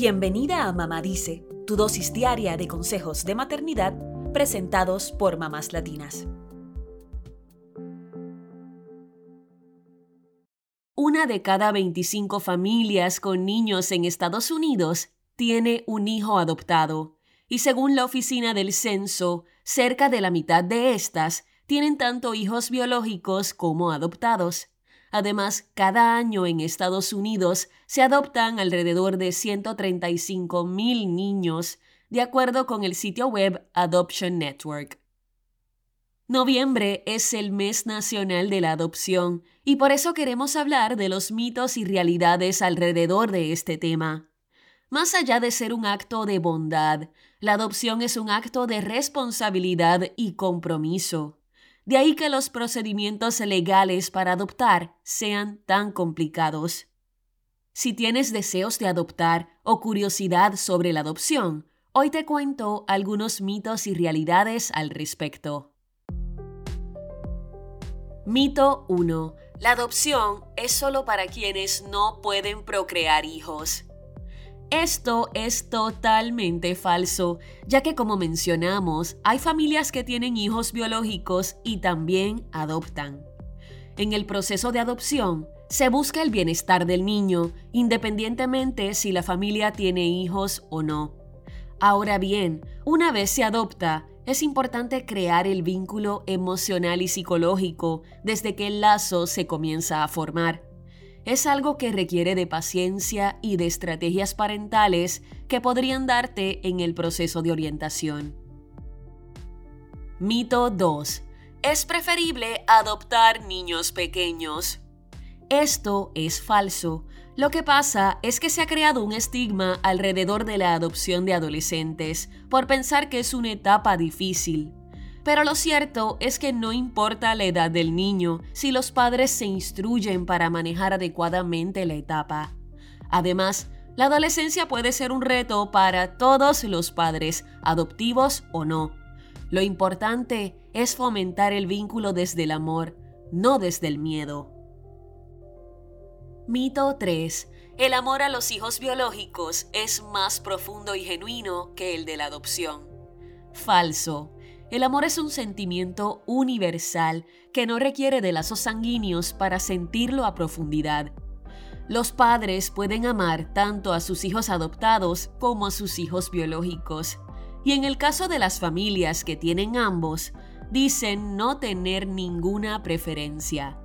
Bienvenida a Mamá Dice, tu dosis diaria de consejos de maternidad presentados por mamás latinas. Una de cada 25 familias con niños en Estados Unidos tiene un hijo adoptado, y según la Oficina del Censo, cerca de la mitad de estas tienen tanto hijos biológicos como adoptados. Además, cada año en Estados Unidos se adoptan alrededor de 135 mil niños, de acuerdo con el sitio web Adoption Network. Noviembre es el mes nacional de la adopción y por eso queremos hablar de los mitos y realidades alrededor de este tema. Más allá de ser un acto de bondad, la adopción es un acto de responsabilidad y compromiso. De ahí que los procedimientos legales para adoptar sean tan complicados. Si tienes deseos de adoptar o curiosidad sobre la adopción, hoy te cuento algunos mitos y realidades al respecto. Mito 1. La adopción es solo para quienes no pueden procrear hijos. Esto es totalmente falso, ya que como mencionamos, hay familias que tienen hijos biológicos y también adoptan. En el proceso de adopción, se busca el bienestar del niño, independientemente si la familia tiene hijos o no. Ahora bien, una vez se adopta, es importante crear el vínculo emocional y psicológico desde que el lazo se comienza a formar es algo que requiere de paciencia y de estrategias parentales que podrían darte en el proceso de orientación. Mito 2. Es preferible adoptar niños pequeños. Esto es falso. Lo que pasa es que se ha creado un estigma alrededor de la adopción de adolescentes por pensar que es una etapa difícil. Pero lo cierto es que no importa la edad del niño si los padres se instruyen para manejar adecuadamente la etapa. Además, la adolescencia puede ser un reto para todos los padres, adoptivos o no. Lo importante es fomentar el vínculo desde el amor, no desde el miedo. Mito 3. El amor a los hijos biológicos es más profundo y genuino que el de la adopción. Falso. El amor es un sentimiento universal que no requiere de lazos sanguíneos para sentirlo a profundidad. Los padres pueden amar tanto a sus hijos adoptados como a sus hijos biológicos. Y en el caso de las familias que tienen ambos, dicen no tener ninguna preferencia.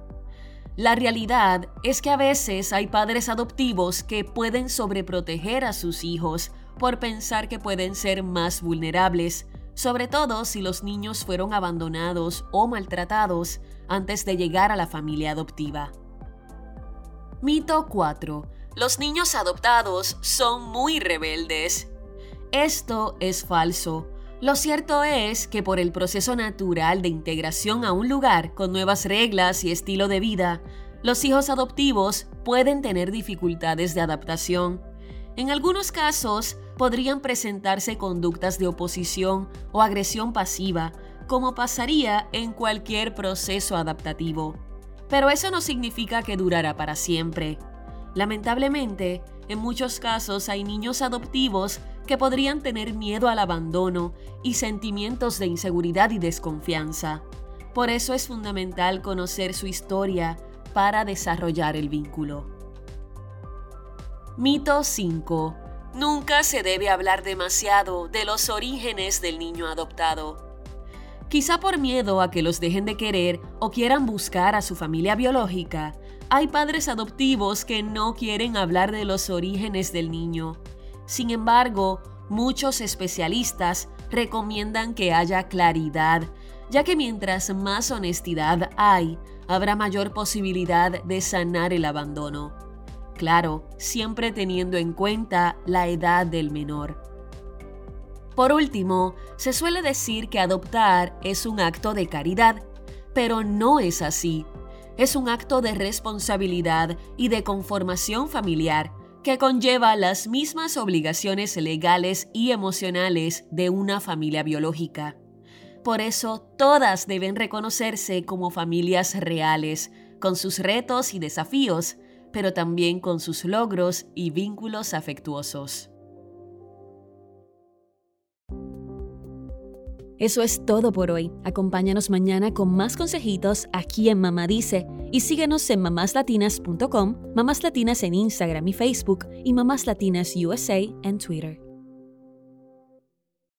La realidad es que a veces hay padres adoptivos que pueden sobreproteger a sus hijos por pensar que pueden ser más vulnerables sobre todo si los niños fueron abandonados o maltratados antes de llegar a la familia adoptiva. Mito 4. Los niños adoptados son muy rebeldes. Esto es falso. Lo cierto es que por el proceso natural de integración a un lugar con nuevas reglas y estilo de vida, los hijos adoptivos pueden tener dificultades de adaptación. En algunos casos, podrían presentarse conductas de oposición o agresión pasiva, como pasaría en cualquier proceso adaptativo. Pero eso no significa que durará para siempre. Lamentablemente, en muchos casos hay niños adoptivos que podrían tener miedo al abandono y sentimientos de inseguridad y desconfianza. Por eso es fundamental conocer su historia para desarrollar el vínculo. Mito 5. Nunca se debe hablar demasiado de los orígenes del niño adoptado. Quizá por miedo a que los dejen de querer o quieran buscar a su familia biológica, hay padres adoptivos que no quieren hablar de los orígenes del niño. Sin embargo, muchos especialistas recomiendan que haya claridad, ya que mientras más honestidad hay, habrá mayor posibilidad de sanar el abandono. Claro, siempre teniendo en cuenta la edad del menor. Por último, se suele decir que adoptar es un acto de caridad, pero no es así. Es un acto de responsabilidad y de conformación familiar que conlleva las mismas obligaciones legales y emocionales de una familia biológica. Por eso, todas deben reconocerse como familias reales, con sus retos y desafíos, pero también con sus logros y vínculos afectuosos. Eso es todo por hoy. Acompáñanos mañana con más consejitos aquí en Mamá Dice y síguenos en mamáslatinas.com, Mamás Latinas en Instagram y Facebook y Mamás Latinas USA en Twitter.